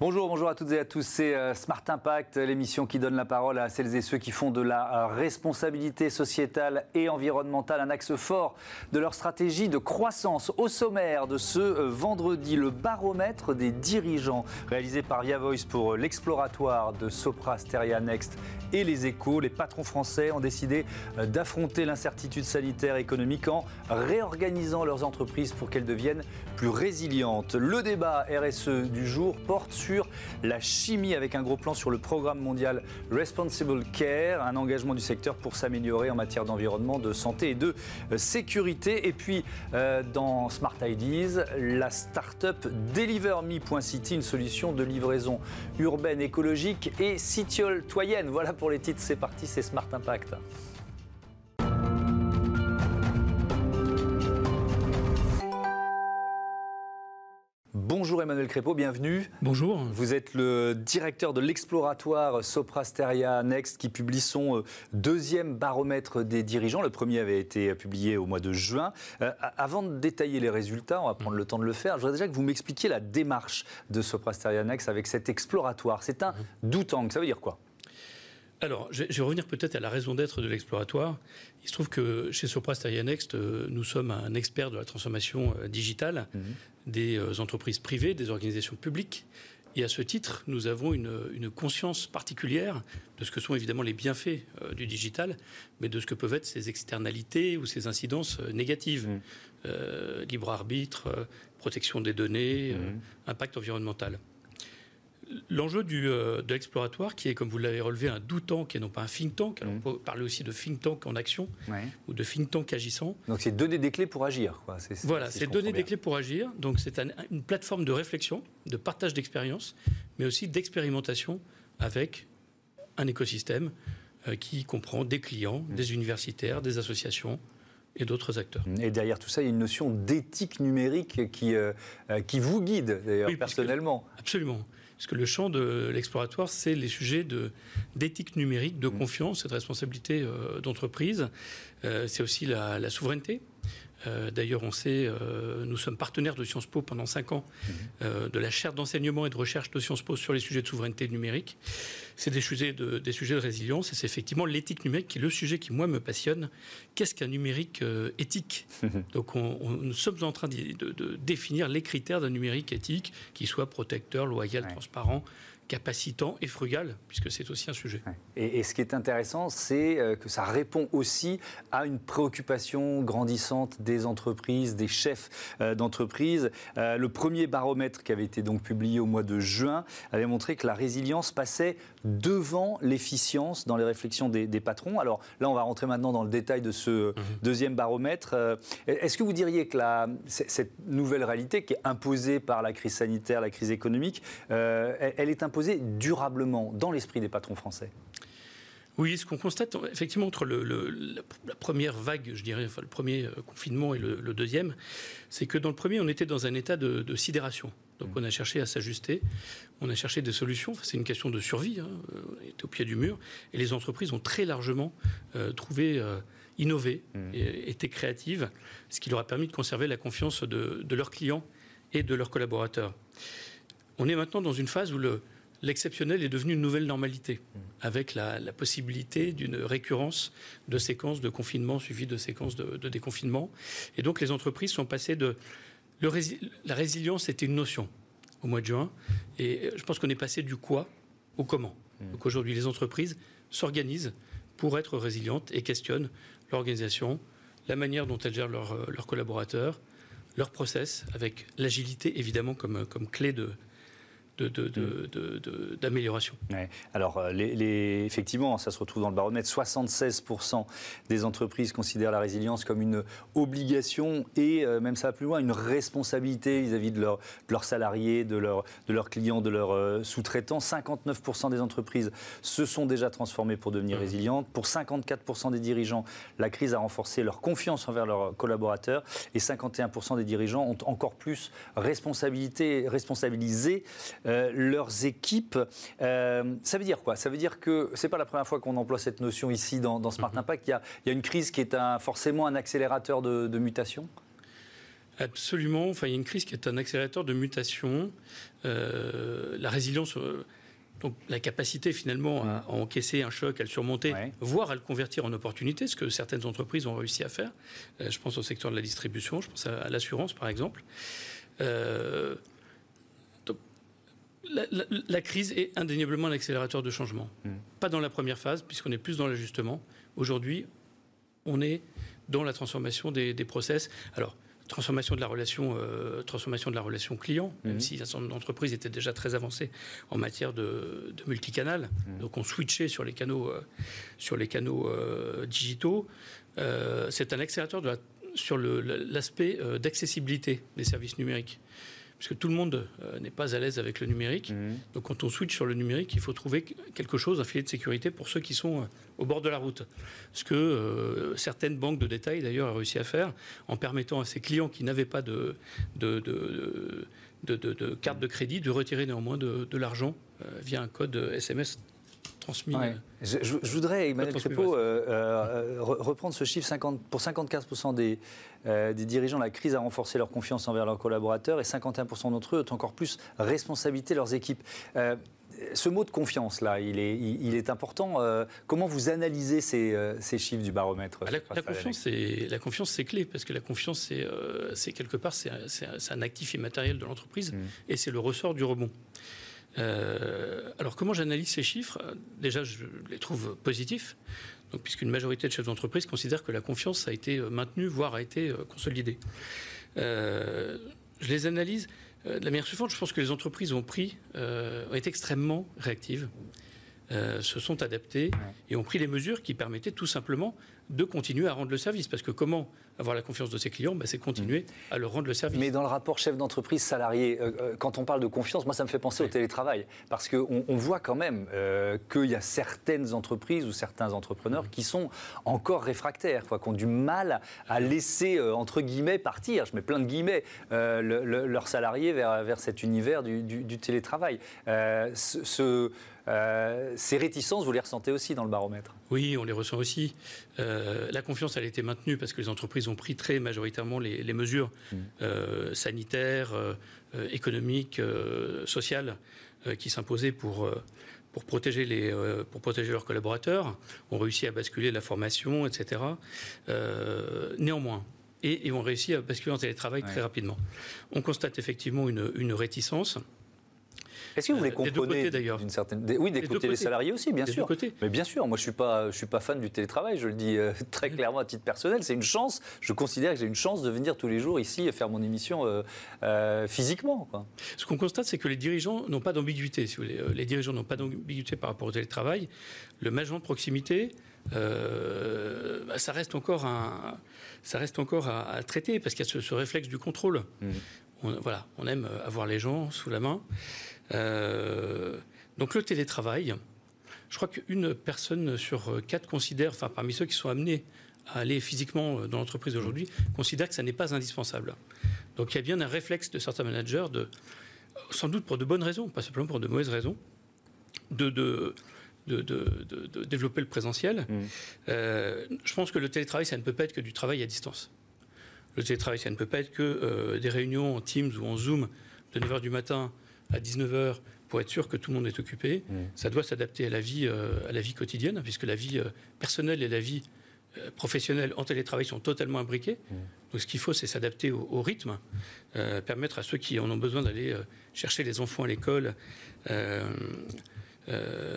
Bonjour, bonjour à toutes et à tous. C'est euh, Smart Impact, l'émission qui donne la parole à celles et ceux qui font de la euh, responsabilité sociétale et environnementale un axe fort de leur stratégie de croissance. Au sommaire de ce euh, vendredi, le baromètre des dirigeants réalisé par Via Voice pour l'exploratoire de Sopra Steria Next et les échos. Les patrons français ont décidé d'affronter l'incertitude sanitaire et économique en réorganisant leurs entreprises pour qu'elles deviennent plus résilientes. Le débat RSE du jour porte sur la chimie avec un gros plan sur le programme mondial Responsible Care, un engagement du secteur pour s'améliorer en matière d'environnement, de santé et de euh, sécurité. Et puis euh, dans Smart Ideas, la start-up DeliverMe.city, une solution de livraison urbaine, écologique et citoyenne. Voilà pour les titres, c'est parti, c'est Smart Impact. Bonjour Emmanuel Crépeau, bienvenue. Bonjour. Vous êtes le directeur de l'exploratoire Soprasteria Next qui publie son euh, deuxième baromètre des dirigeants. Le premier avait été publié au mois de juin. Euh, avant de détailler les résultats, on va prendre le temps de le faire. Je voudrais déjà que vous m'expliquiez la démarche de Soprasteria Next avec cet exploratoire. C'est un doutang, ça veut dire quoi? Alors, je vais revenir peut-être à la raison d'être de l'exploratoire. Il se trouve que chez Sopra Steria Next, euh, nous sommes un expert de la transformation euh, digitale mhm. des euh, entreprises privées, des organisations publiques. Et à ce titre, nous avons une, conscience particulière de ce que sont évidemment les bienfaits du digital, mais de ce que peuvent être ses externalités ou ses incidences négatives. Mhm. libre arbitre, protection des données, mhm. impact environnemental. L'enjeu euh, de l'exploratoire, qui est, comme vous l'avez relevé, un doutant, qui est non pas un think tank, alors mm. on peut parler aussi de think tank en action, ou de think tank agissant. Donc c'est donner des clés pour agir. Quoi. voilà, c'est donner des clés pour agir. Donc c'est une plateforme de réflexion, de partage d'expérience, mais aussi d'expérimentation avec un écosystème euh, qui comprend des clients, mm. des universitaires, des associations, et d'autres acteurs. Et derrière tout ça, il y a une notion d'éthique numérique qui, euh, qui vous guide, d'ailleurs, personnellement. absolument. Parce que le champ de l'exploratoire, c'est les sujets d'éthique numérique, de mmh. confiance et de responsabilité euh, d'entreprise. Euh, c'est aussi la, souveraineté. Euh, d'ailleurs, on sait, nous sommes partenaires de Sciences Po pendant cinq ans, mmh. de la chaire d'enseignement et de recherche de Sciences Po sur les sujets de souveraineté numérique. C'est des sujets de, des sujets de résilience et c'est effectivement l'éthique numérique qui est le sujet qui, moi, me passionne. Qu'est-ce qu'un numérique éthique? Donc, on, nous sommes en train de, définir les critères d'un numérique éthique qui soit protecteur, loyal, transparent, capacitant et frugal, puisque c'est aussi un sujet. Et, ce qui est intéressant, c'est euh, que ça répond aussi à une préoccupation grandissante des entreprises, des chefs euh, d'entreprise. Euh, le premier baromètre qui avait été donc publié au mois de juin avait montré que la résilience passait devant l'efficience dans les réflexions des, patrons. Alors là, on va rentrer maintenant dans le détail de ce mhm. deuxième baromètre. Est-ce que vous diriez que la, cette nouvelle réalité qui est imposée par la crise sanitaire, la crise économique, elle est imposée durablement dans l'esprit des patrons français? Oui, ce qu'on constate effectivement entre le, la, première vague, je dirais, enfin, le premier euh, confinement et le, deuxième, c'est que dans le premier, on était dans un état de, sidération. Donc on a cherché à s'ajuster, on a cherché des solutions. c'est une question de survie. Hein. On était au pied du mur, et les entreprises ont très largement euh, trouvé, euh, innové, mmh. et, été créatives, ce qui leur a permis de conserver la confiance de, de leurs clients et de leurs collaborateurs. On est maintenant dans une phase où le, l'exceptionnel est devenu une nouvelle normalité, avec la, possibilité d'une récurrence de séquences de confinement suivies de séquences de, déconfinement. Et donc les entreprises sont passées de... la résilience était une notion au mois de juin, et je pense qu'on est passé du quoi au comment. Mmh. Donc aujourd'hui, les entreprises s'organisent pour être résilientes et questionnent l'organisation, la manière dont elles gèrent leurs collaborateurs, leurs process, avec l'agilité évidemment comme, comme clé de, d'amélioration. De, de, Alors, les, effectivement, ça se retrouve dans le baromètre, 76% des entreprises considèrent la résilience comme une obligation et, euh, même ça va plus loin, une responsabilité vis-à-vis de, leur, leurs salariés, de, leur, de leurs clients, de leurs euh, sous-traitants. 59% des entreprises se sont déjà transformées pour devenir mmh. résilientes. Pour 54% des dirigeants, la crise a renforcé leur confiance envers leurs collaborateurs et 51% des dirigeants ont encore plus responsabilité, responsabilisé euh, leurs équipes. Euh, ça veut dire quoi? Ça veut dire que c'est pas la première fois qu'on emploie cette notion ici dans, Smart mhm. Impact. Il y, a, une crise qui est un, forcément un accélérateur de, mutation Absolument. Enfin, il y a une crise qui est un accélérateur de mutation. la résilience donc la capacité finalement à, encaisser un choc, à le surmonter, voire à le convertir en opportunité, ce que certaines entreprises ont réussi à faire. Euh, je pense au secteur de la distribution, je pense à, l'assurance par exemple. Euh, la, crise est indéniablement un accélérateur de changement. Mm. Pas dans la première phase, puisqu'on est plus dans l'ajustement. Aujourd'hui, on est dans la transformation des, des process. Alors, transformation de la relation, euh, transformation de la relation client, même mhm. si un certain nombre d'entreprises étaient déjà très avancées en matière de, multicanal. Mhm. Donc on switchait sur les canaux, euh, sur les canaux euh, digitaux. c'est un accélérateur de sur l'aspect d'accessibilité des services numériques puisque tout le monde euh, n'est pas à l'aise avec le numérique. Mhm. Donc quand on switch sur le numérique, il faut trouver quelque chose, un filet de sécurité pour ceux qui sont euh, au bord de la route. Ce que euh, certaines banques de détail, d'ailleurs, ont réussi à faire en permettant à ses clients qui n'avaient pas de, de, de, carte de crédit de retirer néanmoins de, l'argent via un code SMS transmis. Je, voudrais, Emmanuel Crépeau, reprendre ce chiffre 50, pour 54% des, euh, des dirigeants, la crise a renforcé leur confiance envers leurs collaborateurs et 51% d'entre eux ont encore plus responsabilité leurs équipes. Euh, ce mot de confiance, là, il est, il, est important. Euh, comment vous analysez ces, ces, chiffres du baromètre ah, la, confiance, c'est, la confiance, c'est clé, parce que la confiance, c'est, c'est quelque part, c'est, un actif immatériel de l'entreprise, mmh. et c'est le ressort du rebond. Alors, comment j'analyse ces chiffres? Déjà, je les trouve positifs puisqu'une majorité de chefs d'entreprise considèrent que la confiance a été euh, maintenue, voire a été euh, consolidée. Euh, je les analyse de la manière suivante. Je pense que les entreprises ont pris, ont été extrêmement réactives, se sont adaptées et ont pris les mesures qui permettaient tout simplement de continuer à rendre le service. Parce que comment avoir la confiance de ses clients bah, C'est continuer à leur rendre le service. Mais dans le rapport chef d'entreprise salarié, euh, euh, quand on parle de confiance, moi ça me fait penser au télétravail. Parce qu'on on voit quand même euh, qu'il y a certaines entreprises ou certains entrepreneurs qui sont encore réfractaires, quoi, qui ont du mal à laisser, entre guillemets, partir, je mets plein de guillemets, leurs salariés vers, vers cet univers du, du télétravail. ce euh, ces réticences, vous les ressentez aussi dans le baromètre? Oui, on les ressent aussi. Euh, la confiance, elle a été maintenue parce que les entreprises ont pris très majoritairement les, mesures mmh. euh, sanitaires, économiques, sociales qui s'imposaient pour pour protéger, les, pour protéger leurs collaborateurs, ont réussi à basculer la formation, etc. néanmoins, et, et, ont réussi à basculer en télétravail très rapidement. On constate effectivement une, une réticence. Est-ce que vous les comprenez d'ailleurs d'une certaine Oui, des côtés des salariés aussi, bien sûr. Mais bien sûr, moi je suis pas je suis pas fan du télétravail, je le dis euh, très clairement à titre personnel, c'est une chance, je considère que j'ai une chance de venir tous les jours ici et faire mon émission euh, euh, physiquement Ce qu'on constate c'est que les dirigeants n'ont pas d'ambiguïté, si vous voulez. Les dirigeants n'ont pas d'ambiguïté par rapport au télétravail. Le management de proximité bah, ça reste encore, un, ça reste encore à, traiter parce qu'il y a ce, réflexe du contrôle. Mmh. On, voilà, on aime avoir les gens sous la main. Euh, donc le télétravail, je crois qu'une personne sur quatre considère, enfin parmi ceux qui sont amenés à aller physiquement dans l'entreprise aujourd'hui, considère que ça n'est pas indispensable. Donc il y a bien un réflexe de certains managers, de, sans doute pour de bonnes raisons, pas simplement pour de mauvaises raisons, de, de de, de, développer le présentiel. Mmh. Euh, je pense que le télétravail, ça ne peut pas être que du travail à distance. Le télétravail, ça ne peut pas être que euh, des réunions en Teams ou en Zoom de 9h du matin à 19h pour être sûr que tout le monde est occupé. Mmh. Ça doit s'adapter à la vie, euh, à la vie quotidienne, puisque la vie euh, personnelle et la vie euh, professionnelle en télétravail sont totalement imbriquées. Mmh. Donc ce qu'il faut, c'est s'adapter au, rythme, permettre à ceux qui en ont besoin d'aller chercher les enfants à l'école,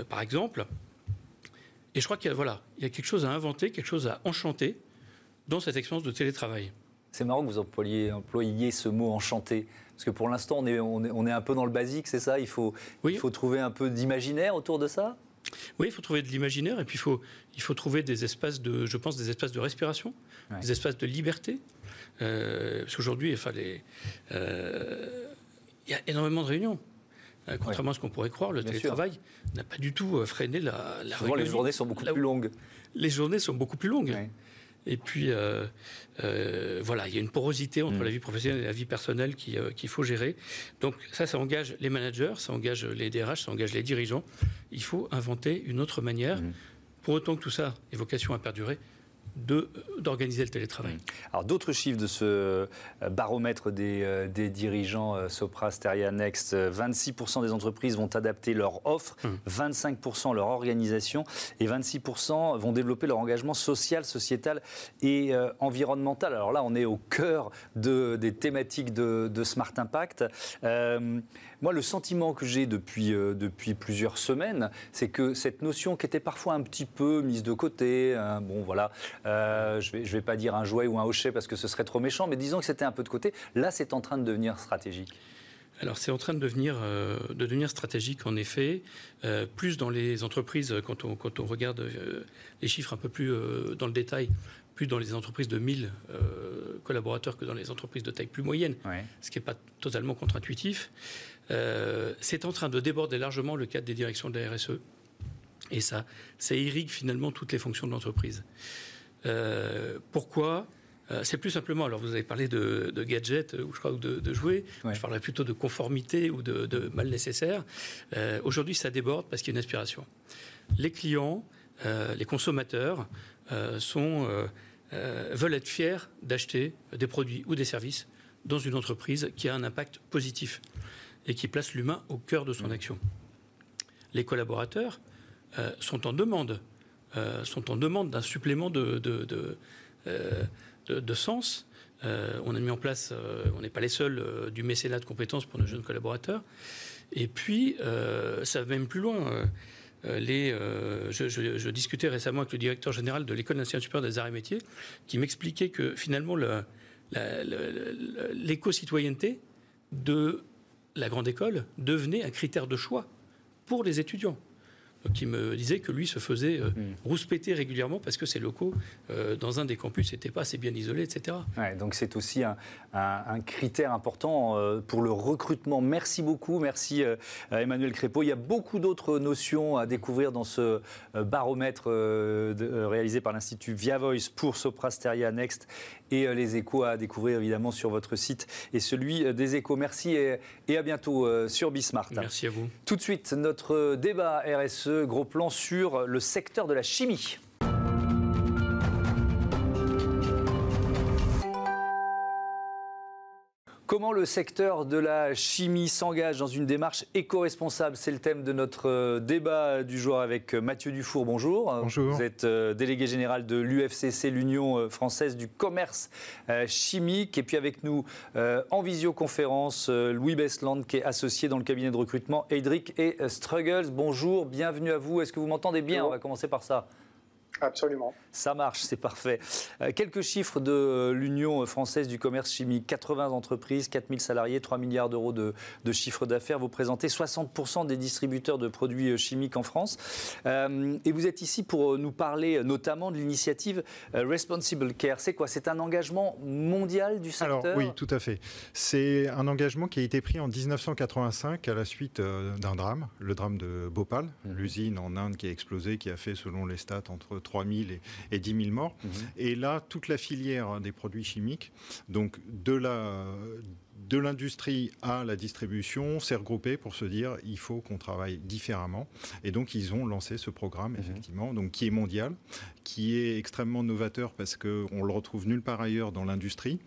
par exemple. Et je crois qu'il y, a, voilà, il y a quelque chose à inventer, quelque chose à enchanter dans cette expérience de télétravail. C'est marrant que vous employiez, employiez ce mot enchanté. Parce que pour l'instant, on est, on, est, un peu dans le basique, c'est ça? Il faut, il faut trouver un peu d'imaginaire autour de ça? Oui, il faut trouver de l'imaginaire et puis il faut, il faut trouver des espaces de, je pense, des espaces de respiration, des espaces de liberté. Euh, parce qu'aujourd'hui, enfin, euh, il y a énormément de réunions. Euh, contrairement à ce qu'on pourrait croire, le télétravail n'a pas du tout freiné la, la Souvent, les journées sont beaucoup plus longues. Les journées sont beaucoup plus longues. Et puis, euh, euh, voilà, il y a une porosité entre mm. la vie professionnelle et la vie personnelle euh, qu'il faut gérer. Donc ça, ça engage les managers, ça engage les DRH, ça engage les dirigeants. Il faut inventer une autre manière. Mm. Pour autant que tout ça ait vocation à perdurer, d'organiser le télétravail. Mmh. Alors d'autres chiffres de ce euh, baromètre des, euh, des dirigeants euh, Sopra Steria Next, 26% des entreprises vont adapter leur offre, 25% mmh. leur organisation et 26% vont développer leur engagement social, sociétal et environnemental. Alors là, on est au cœur de, des thématiques de, de Smart Impact. Moi, le sentiment que j'ai depuis, euh, depuis plusieurs semaines, c'est que cette notion qui était parfois un petit peu mise de côté, hein, bon voilà, euh, je ne vais, je vais pas dire un jouet ou un hochet parce que ce serait trop méchant, mais disons que c'était un peu de côté, là c'est en train de devenir stratégique. Alors c'est en train de devenir, euh, de devenir stratégique en effet, plus dans les entreprises, quand on, quand on regarde les chiffres un peu plus dans le détail, plus dans les entreprises de 1000 collaborateurs que dans les entreprises de taille plus moyenne, ce qui n'est pas totalement contre-intuitif. Euh, c'est en train de déborder largement le cadre des directions de la RSE. Et ça, ça irrigue finalement toutes les fonctions de l'entreprise. Euh, pourquoi? Euh, c'est plus simplement, alors vous avez parlé de, gadgets, ou je crois, de, jouets, je parlerais plutôt de conformité ou de, mal nécessaire. Aujourd'hui, ça déborde parce qu'il y a une aspiration. Les clients, les consommateurs sont, veulent être fiers d'acheter des produits ou des services dans une entreprise qui a un impact positif et qui place l'humain au cœur de son mmh. action. Les collaborateurs euh, sont en demande, euh, sont en demande d'un supplément de, de, de, euh, sens. on a mis en place, on n'est pas les seuls, du mécénat de compétences pour nos jeunes collaborateurs. Et puis, ça va même plus loin. Les, je, discutais récemment avec le directeur général de l'École nationale supérieure des arts et métiers, qui m'expliquait que finalement l'éco-citoyenneté de la grande école devenait un critère de choix pour les étudiants. Il me disait que lui se faisait euh, hmm. rouspéter régulièrement parce que ses locaux euh, dans un des campus n'étaient pas assez bien isolés, etc. donc c'est aussi un, critère important euh, pour le recrutement. Merci beaucoup, merci Emmanuel Crépeau. Il y a beaucoup d'autres notions à découvrir dans ce baromètre réalisé par l'Institut Via Voice pour Soprasteria Next et les échos à découvrir évidemment sur votre site et celui des échos. Merci et, et à bientôt sur Bismart. Merci à vous. Tout de suite, notre débat RSE gros plan sur le secteur de la chimie. Comment le secteur de la chimie s'engage dans une démarche éco-responsable? C'est le thème de notre euh, débat du jour avec euh, Mathieu Dufour. Bonjour. Bonjour. Vous êtes euh, délégué général de l'UFCC, l'Union française du commerce chimique. Et puis avec nous en visioconférence, Louis Besland, qui est associé dans le cabinet de recrutement Edric et Struggles. Bonjour, bienvenue à vous. Est-ce que vous m'entendez bien? On va commencer par ça. Absolument. Ça marche, c'est parfait. Euh, quelques chiffres de euh, l'Union française du commerce chimique. 80 entreprises, 4000 salariés, 3 milliards d'euros de, chiffre d'affaires. Vous présentez 60% des distributeurs de produits euh, chimiques en France. et vous êtes ici pour nous parler notamment de l'initiative Responsible Care. C'est quoi? C'est un engagement mondial du secteur? Alors oui, tout à fait. C'est un engagement qui a été pris en 1985 à la suite d'un drame, le drame de Bhopal, mmh. l'usine en Inde qui a explosé, qui a fait, selon les stats, entre 3 000 et et 10 000 morts. Mhm. Et là, toute la filière des produits chimiques, donc de la de l'industrie à la distribution s'est regroupée pour se dire il faut qu'on travaille différemment. Et donc ils ont lancé ce programme, mhm. effectivement, donc, qui est mondial, qui est extrêmement novateur parce qu'on le retrouve nulle part ailleurs dans l'industrie.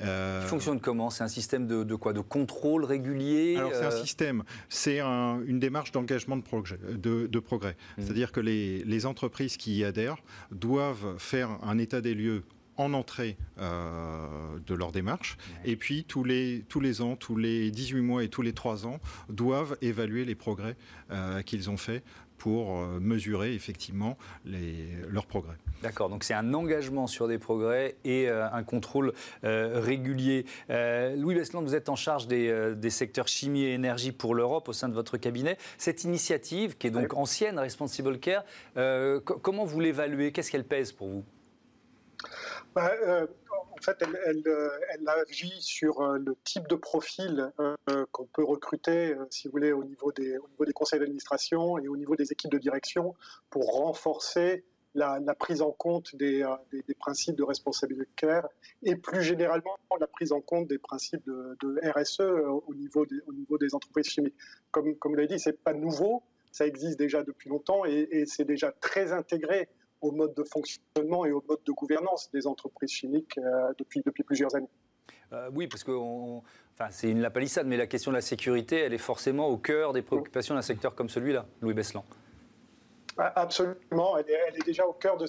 Euh... Il fonctionne comment? C'est un système de, quoi? De contrôle régulier Alors c'est un euh système, c'est une démarche d'engagement de, progrès. De, progrès. Mhm. C'est-à-dire que les, les entreprises qui y adhèrent doivent faire un état des lieux en entrée euh, de leur démarche. Et puis, tous les, tous les ans, tous les 18 mois et tous les 3 ans, doivent évaluer les progrès euh, qu'ils ont faits pour euh, mesurer effectivement les, leurs progrès. D'accord, donc c'est un engagement sur des progrès et un contrôle régulier. Louis Besland, vous êtes en charge des, des, secteurs chimie et énergie pour l'Europe au sein de votre cabinet. Cette initiative, qui est donc ancienne, Responsible Care, comment vous l'évaluez? Qu'est-ce qu'elle pèse pour vous? Bah, euh, en fait, elle, euh, agit sur euh, le type de profil qu'on peut recruter, si vous voulez, au niveau des, conseils d'administration et au niveau des équipes de direction pour renforcer la, prise en compte des, principes de responsabilité care et plus généralement la prise en compte des principes de, RSE au niveau, des, au niveau des entreprises chimiques. Comme, vous l'avez dit, c'est pas nouveau, ça existe déjà depuis longtemps et c'est déjà très intégré au mode de fonctionnement et au mode de gouvernance des entreprises chimiques depuis, depuis plusieurs années. oui, parce que enfin, c'est une la palissade, mais la question de la sécurité, elle est forcément au cœur des préoccupations d'un secteur comme celui-là, Louis Beslan. Absolument, elle est, déjà au cœur de,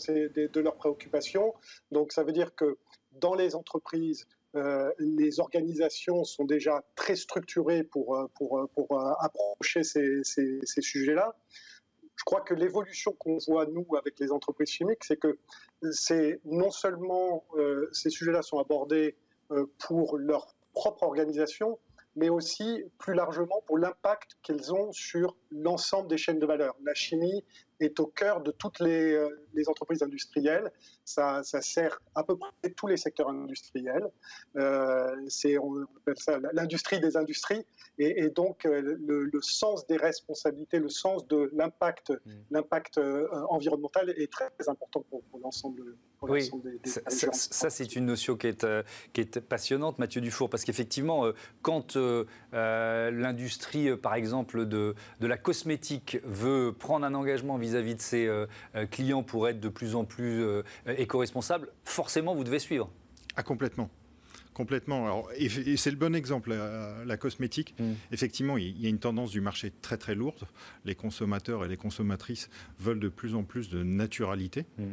de, leurs préoccupations. Donc ça veut dire que dans les entreprises, euh, les organisations sont déjà très structurées pour, euh, pour, euh, pour approcher ces, ces, sujets-là. Je crois que l'évolution qu'on voit, nous, avec les entreprises chimiques, c'est que c'est non seulement ces sujets-là sont abordés pour leur propre organisation, mais aussi plus largement pour l'impact qu'elles ont sur l'ensemble des chaînes de valeur. La chimie est au cœur de toutes les, euh, entreprises industrielles. Ça, sert à peu près tous les secteurs industriels. Euh, c'est, on appelle ça l'industrie des industries. Et, donc, euh, le, sens des responsabilités, le sens de l'impact, mmh. l'impact environnemental est très, important pour, l'ensemble oui, des, ça, c'est une notion qui est, qui est passionnante, Mathieu Dufour, parce qu'effectivement, quand l'industrie, par exemple, de, de la cosmétique veut prendre un engagement vis vis-à-vis de ses euh, euh, clients pour être de plus en plus euh, éco-responsables, forcément, vous devez suivre. Ah, complètement. Complètement. Alors, et, c'est le bon exemple, la, cosmétique. Mm. Effectivement, il y a une tendance du marché très très lourde. Les consommateurs et les consommatrices veulent de plus en plus de naturalité. Mm.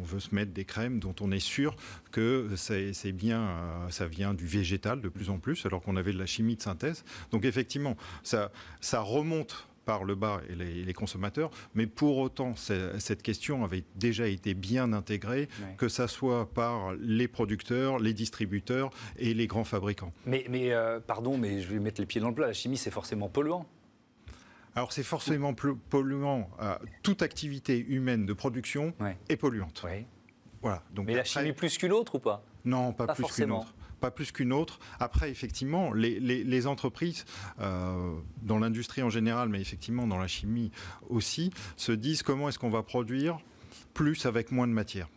On veut se mettre des crèmes dont on est sûr que c'est bien, ça vient du végétal de plus en plus, alors qu'on avait de la chimie de synthèse. Donc effectivement, ça, ça remonte par le bas et les, consommateurs, mais pour autant, cette question avait déjà été bien intégrée, que ça soit par les producteurs, les distributeurs et les grands fabricants. Mais, mais euh, pardon, mais je vais mettre les pieds dans le plat, la chimie, c'est forcément polluant. Alors c'est forcément polluant. Euh, toute activité humaine de production est polluante. Voilà. Donc mais la chimie plus qu'une autre ou pas? Non, pas, plus qu'une autre pas plus qu'une autre. Après, effectivement, les, entreprises, euh, dans l'industrie en général, mais effectivement dans la chimie aussi, se disent comment est-ce qu'on va produire plus avec moins de matière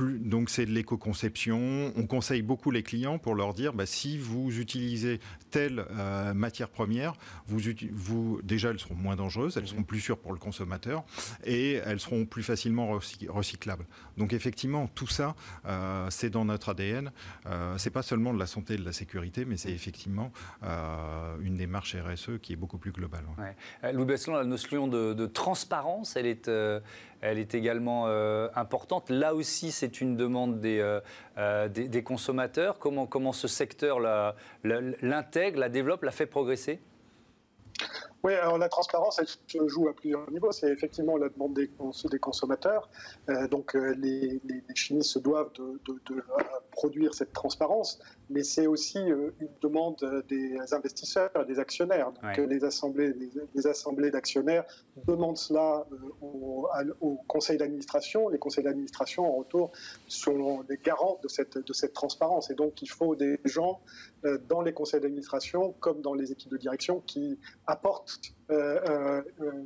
donc c'est de l'éco-conception. On conseille beaucoup les clients pour leur dire bah, si vous utilisez telle euh, matière première, vous, vous, déjà elles seront moins dangereuses, elles seront plus sûres pour le consommateur et elles seront plus facilement recyclables. Donc effectivement, tout ça, euh, c'est dans notre ADN. Euh, c'est pas seulement de la santé et de la sécurité, mais c'est effectivement euh, une démarche RSE qui est beaucoup plus globale. Louis Beslan, la notion de, de transparence, elle est elle est également euh, importante. Là aussi, c'est une demande des, euh, euh, des, consommateurs. Comment, comment ce secteur l'intègre, la développe, la fait progresser? Oui, alors la transparence, elle se joue à plusieurs niveaux. C'est effectivement la demande des, des consommateurs. donc les, les, chimistes se doivent de, de, produire cette transparence mais c'est aussi euh, une demande des investisseurs, des actionnaires. Donc les assemblées, les, assemblées d'actionnaires demandent cela euh, au, au conseil d'administration. Les conseils d'administration, en retour, sont des garants de cette, de cette transparence. Et donc il faut des gens euh, dans les conseils d'administration comme dans les équipes de direction qui apportent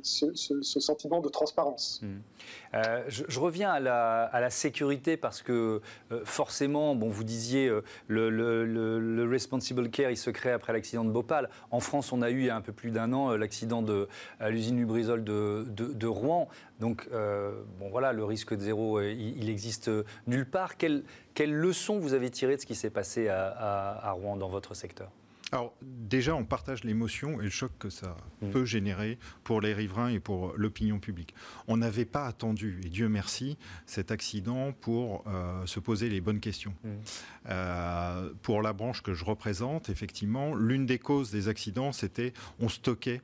ce, sentiment de transparence. Mmh. je, reviens à la, sécurité parce que forcément, bon, vous disiez le le, Responsible Care, il se crée après l'accident de Bhopal. En France, on a eu il y a un peu plus d'un an euh, l'accident de, à l'usine Lubrizol de, de, Rouen. Donc, euh, bon, voilà, le risque de zéro, euh, il, existe nulle part. Quelle, quelle, leçon vous avez tiré de ce qui s'est passé à Rouen dans votre secteur? Alors déjà, on partage l'émotion et le choc que ça mm. peut générer pour les riverains et pour l'opinion publique. On n'avait pas attendu, et Dieu merci, cet accident pour euh, se poser les bonnes questions. Mm. Euh, pour la branche que je représente, effectivement, l'une des causes des accidents, c'était on stockait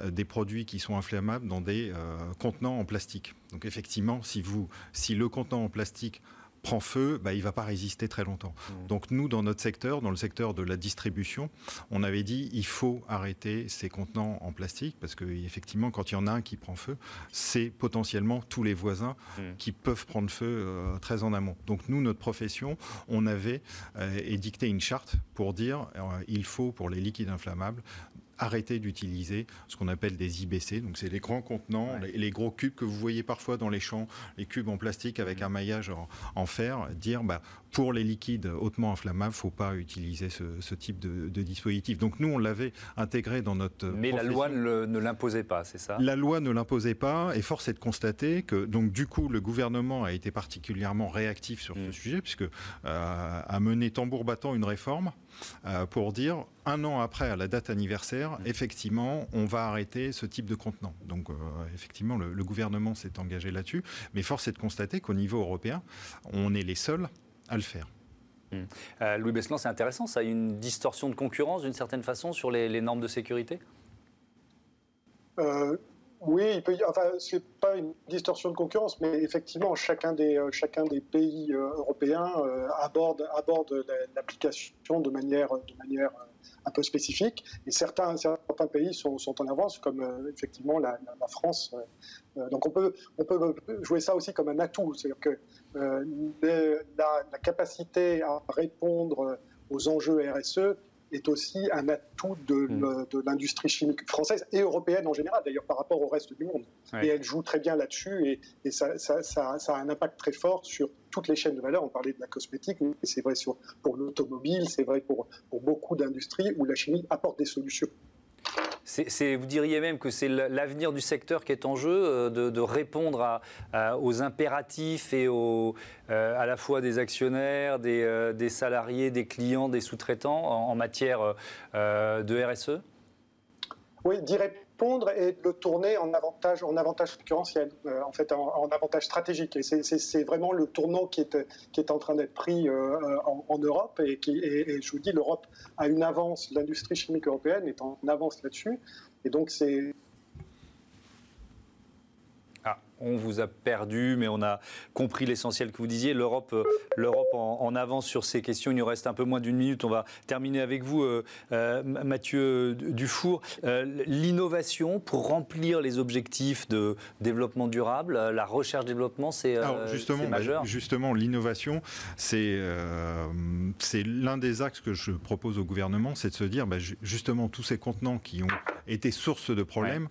euh, des produits qui sont inflammables dans des contenants en plastique. Donc effectivement, si, vous, si le contenant en plastique prend feu, bah, il ne va pas résister très longtemps. Mmh. Donc nous, dans notre secteur, dans le secteur de la distribution, on avait dit il faut arrêter ces contenants en plastique parce que effectivement, quand il y en a un qui prend feu, c'est potentiellement tous les voisins mmh. qui peuvent prendre feu euh, très en amont. Donc nous, notre profession, on avait euh, édicté une charte pour dire euh, il faut pour les liquides inflammables arrêter d'utiliser ce qu'on appelle des IBC. Donc, c'est les grands contenants, les, gros cubes que vous voyez parfois dans les champs, les cubes en plastique avec un maillage en, fer. Dire, bah, pour les liquides hautement inflammables, il ne faut pas utiliser ce, type de, dispositif. Donc nous, on l'avait intégré dans notre... Mais la loi ne l'imposait pas, c'est ça? La loi ne l'imposait pas, et force est de constater que, donc du coup, le gouvernement a été particulièrement réactif sur ce mm. sujet, puisque euh, a mené tambour battant une réforme pour dire un an après, à la date anniversaire, mm. effectivement, on va arrêter ce type de contenant. Donc, euh, effectivement, le, gouvernement s'est engagé là-dessus. Mais force est de constater qu'au niveau européen, on est les seuls à le faire. Mm. Euh, Louis Beslan, c'est intéressant, ça a une distorsion de concurrence d'une certaine façon sur les, normes de sécurité? Oui, il peut enfin, c'est pas une distorsion de concurrence, mais effectivement, chacun des, euh, chacun des pays euh, européens euh, aborde, aborde l'application de manière, de manière un peu spécifique. Et certains, certains pays sont, sont en avance, comme effectivement la, France. donc on peut, on peut jouer ça aussi comme un atout. C'est-à-dire que la, la, capacité à répondre aux enjeux RSE est aussi un atout mm. de, l'industrie chimique française et européenne en général, d'ailleurs par rapport au reste du monde. Et elle joue très bien là-dessus et, ça, a un impact très fort sur toutes les chaînes de valeur. On parlait de la cosmétique, mais c'est vrai pour l'automobile, c'est vrai pour, pour beaucoup d'industries où la chimie apporte des solutions vous diriez même que c'est l'avenir du secteur qui est en jeu, euh, de, répondre aux impératifs et aux, euh, à la fois des actionnaires, euh, des, salariés, des clients, des sous-traitants en, matière de RSE Oui, et de le tourner en avantage, en avantage concurrentiel, euh, en fait, en, avantage stratégique. C'est vraiment le tournant qui est, en train d'être pris euh, en, Europe. Et, et, je vous dis, l'Europe a une avance, l'industrie chimique européenne est en avance là-dessus. Et donc, c'est on vous a perdu, mais on a compris l'essentiel que vous disiez. L'Europe, euh, l'Europe en, avance sur ces questions. Il nous reste un peu moins d'une minute. On va terminer avec vous, euh, euh, Mathieu Dufour. L'innovation pour remplir les objectifs de développement durable, la recherche-développement, c'est justement, majeur. justement, l'innovation, c'est c'est l'un des axes que je propose au gouvernement, c'est de se dire, bah, justement, tous ces contenants qui ont été source de problèmes,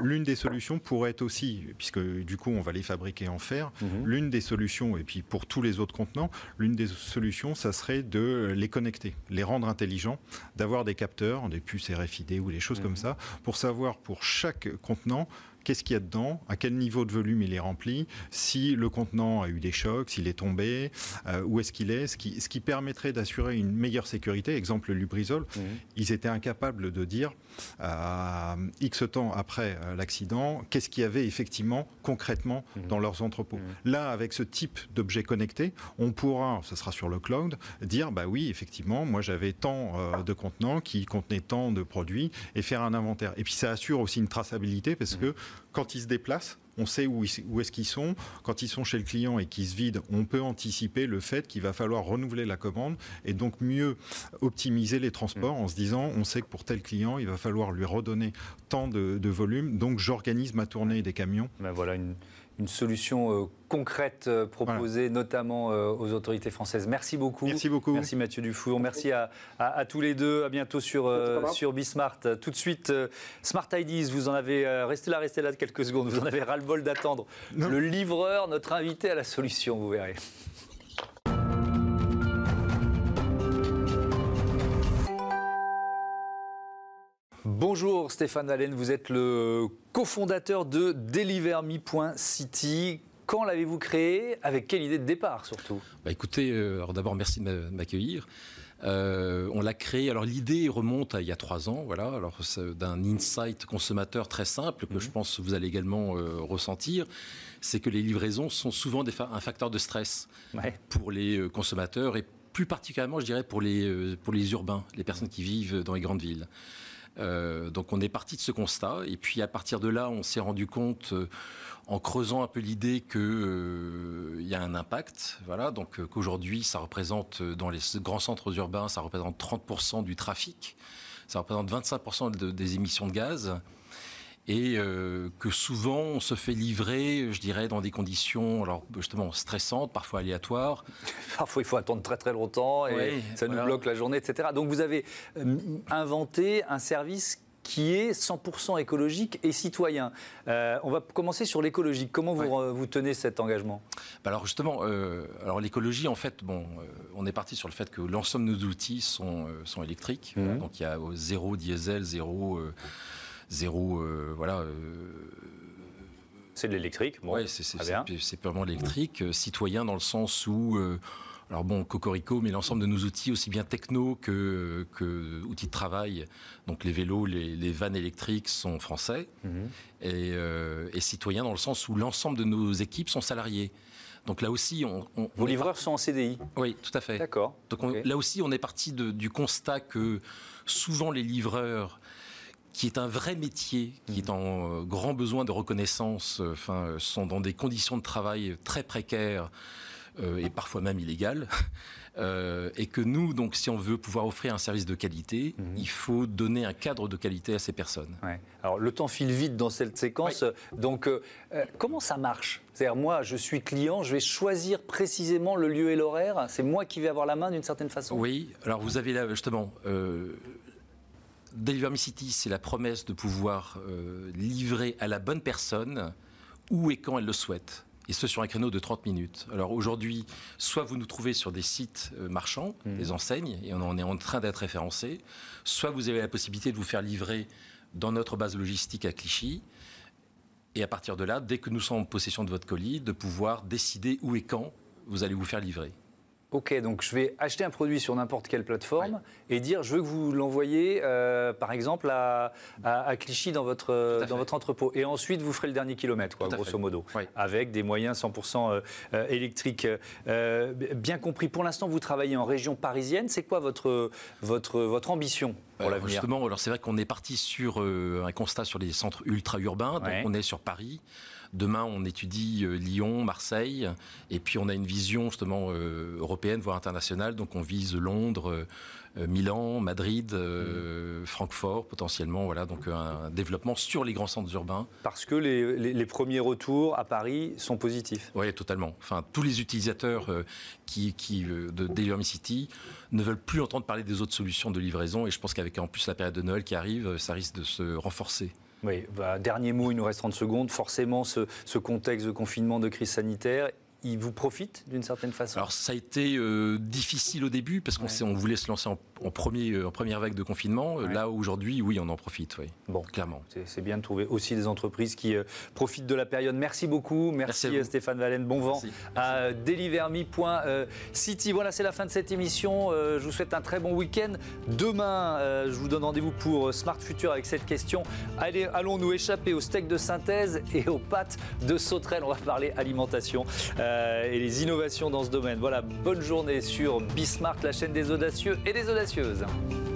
l'une des solutions pourrait être aussi puisque du coup on va les fabriquer en fer. Mhm. L'une des solutions, et puis pour tous les autres contenants, l'une des solutions, ça serait de les connecter, les rendre intelligents, d'avoir des capteurs, des puces RFID ou des choses comme mhm. ça, pour savoir pour chaque contenant qu'est-ce qu'il y a dedans, à quel niveau de volume il est rempli, si le contenant a eu des chocs, s'il est tombé, euh, où est-ce qu'il est, ce qui, ce qui permettrait d'assurer une meilleure sécurité. Exemple, le Lubrizol, mhm. ils étaient incapables de dire euh, X temps après euh, l'accident, qu'est-ce qu'il y avait effectivement, concrètement, mhm. dans leurs entrepôts. Mhm. Là, avec ce type d'objet connecté, on pourra, ce sera sur le cloud, dire, bah oui, effectivement, moi j'avais tant de contenants qui contenaient tant de produits et faire un inventaire. Et puis ça assure aussi une traçabilité parce que quand ils se déplacent, on sait où, est-ce qu'ils sont. Quand ils sont chez le client et qu'ils se vident, on peut anticiper le fait qu'il va falloir renouveler la commande et donc mieux optimiser les transports en se disant, on sait que pour tel client, il va falloir lui redonner tant de, volume, donc j'organise ma tournée des camions. Ben voilà une, une solution euh, concrète euh, proposée notamment euh, aux autorités françaises. Merci beaucoup. Merci beaucoup. Merci Mathieu Dufour. Merci à, tous les deux. À bientôt sur, sur Bismart. Tout de suite, Smart IDs, vous en avez, restez là, restez là quelques secondes, vous en avez ras-le-bol d'attendre. Le livreur, notre invité à la solution, vous verrez. Bonjour Stéphane Allen, vous êtes le cofondateur de DeliverMe.city. Quand l'avez-vous créé? Avec quelle idée de départ surtout? Bah Écoutez, euh, d'abord merci de m'accueillir. Euh, on l'a créé. Alors l'idée remonte à il y a trois ans, voilà. Alors d'un insight consommateur très simple que je mhm. pense que vous allez également euh, ressentir, c'est que les livraisons sont souvent un facteur de stress pour les consommateurs et plus particulièrement, je dirais, pour les pour les urbains, les personnes qui vivent dans les grandes villes. Euh, donc on est parti de ce constat. Et puis à partir de là, on s'est rendu compte euh, en creusant un peu l'idée qu'il euh, y a un impact, voilà, donc qu'aujourd'hui ça représente dans les grands centres urbains, ça représente 30% du trafic, ça représente 25% des émissions de gaz et euh, que souvent on se fait livrer, je dirais, dans des conditions alors justement stressantes, parfois aléatoires. Parfois il faut attendre très très longtemps et ça nous bloque la journée, etc. Donc vous avez euh, inventé un service qui est 100% écologique et citoyen. Euh, on va commencer sur l'écologie. Comment vous, vous, tenez cet engagement? Bah Alors justement, euh, alors l'écologie, en fait, bon, on est parti sur le fait que l'ensemble de nos outils sont, sont électriques. Mmh. Donc il y a zéro diesel, zéro, zéro, voilà c'est de l'électrique. Bon, oui, c'est purement électrique. Euh, citoyen dans le sens où. Euh, alors bon, Cocorico, mais l'ensemble de nos outils, aussi bien techno que, que outils de travail, donc les vélos, les, vannes électriques sont français, mhm. euh, et, citoyens dans le sens où l'ensemble de nos équipes sont salariés. Donc là aussi, on, vos livreurs sont en CDI. Oui, tout à fait. D'accord. Donc là aussi, on est parti du constat que souvent les livreurs qui est un vrai métier, qui est en euh, grand besoin de reconnaissance, euh, enfin, sont dans des conditions de travail très précaires euh, et parfois même illégales. et que nous, donc, si on veut pouvoir offrir un service de qualité, mhm. il faut donner un cadre de qualité à ces personnes. Alors, le temps file vite dans cette séquence. Donc, comment ça marche? C'est-à-dire, moi, je suis client, je vais choisir précisément le lieu et l'horaire? C'est moi qui vais avoir la main d'une certaine façon? Oui. Alors, vous avez là, justement, Deliver City, c'est la promesse de pouvoir euh, livrer à la bonne personne où et quand elle le souhaite. Et ce sur un créneau de 30 minutes. Alors aujourd'hui, soit vous nous trouvez sur des sites euh, marchands, mmh. des enseignes, et on en est en train d'être référencé, soit vous avez la possibilité de vous faire livrer dans notre base logistique à Clichy. Et à partir de là, dès que nous sommes en possession de votre colis, de pouvoir décider où et quand vous allez vous faire livrer. Ok, donc je vais acheter un produit sur n'importe quelle plateforme et dire je veux que vous l'envoyiez, euh, par exemple, à, à, Clichy dans votre, dans votre entrepôt. Et ensuite, vous ferez le dernier kilomètre, quoi, grosso modo, avec des moyens 100% euh, euh, électriques. bien compris, pour l'instant, vous travaillez en région parisienne. C'est quoi votre, votre, votre ambition pour l'avenir? Justement, alors c'est vrai qu'on est parti sur un constat sur les centres ultra-urbains. Donc on est sur Paris. Demain, on étudie euh, Lyon, Marseille, et puis on a une vision justement euh, européenne, voire internationale. Donc on vise Londres, euh, Milan, Madrid, mmh. Francfort potentiellement. Voilà, donc un développement sur les grands centres urbains. Parce que les, premiers retours à Paris sont positifs. Oui, totalement. Enfin, tous les utilisateurs qui, qui, de Delivery City ne veulent plus entendre parler des autres solutions de livraison. Et je pense qu'avec en plus la période de Noël qui arrive, ça risque de se renforcer. Oui, bah, dernier mot, il nous reste 30 secondes. Forcément, ce, ce contexte de confinement, de crise sanitaire, il vous profite d'une certaine façon? Alors ça a été euh, difficile au début parce qu'on on voulait se lancer en, premier, euh, en première vague de confinement. Euh, là aujourd'hui, oui, on en profite, oui. Bon, clairement. C'est bien de trouver aussi des entreprises qui profitent de la période. Merci beaucoup, merci, Stéphane Valène. Bon vent à deliverme.city. Voilà, c'est la fin de cette émission. je vous souhaite un très bon week-end. Demain, je vous donne rendez-vous pour Smart Future avec cette question. Allez, allons nous échapper au steak de synthèse et aux pâtes de sauterelle? On va parler alimentation. Euh, et les innovations dans ce domaine. Voilà, bonne journée sur Bismarck, la chaîne des audacieux et des audacieuses.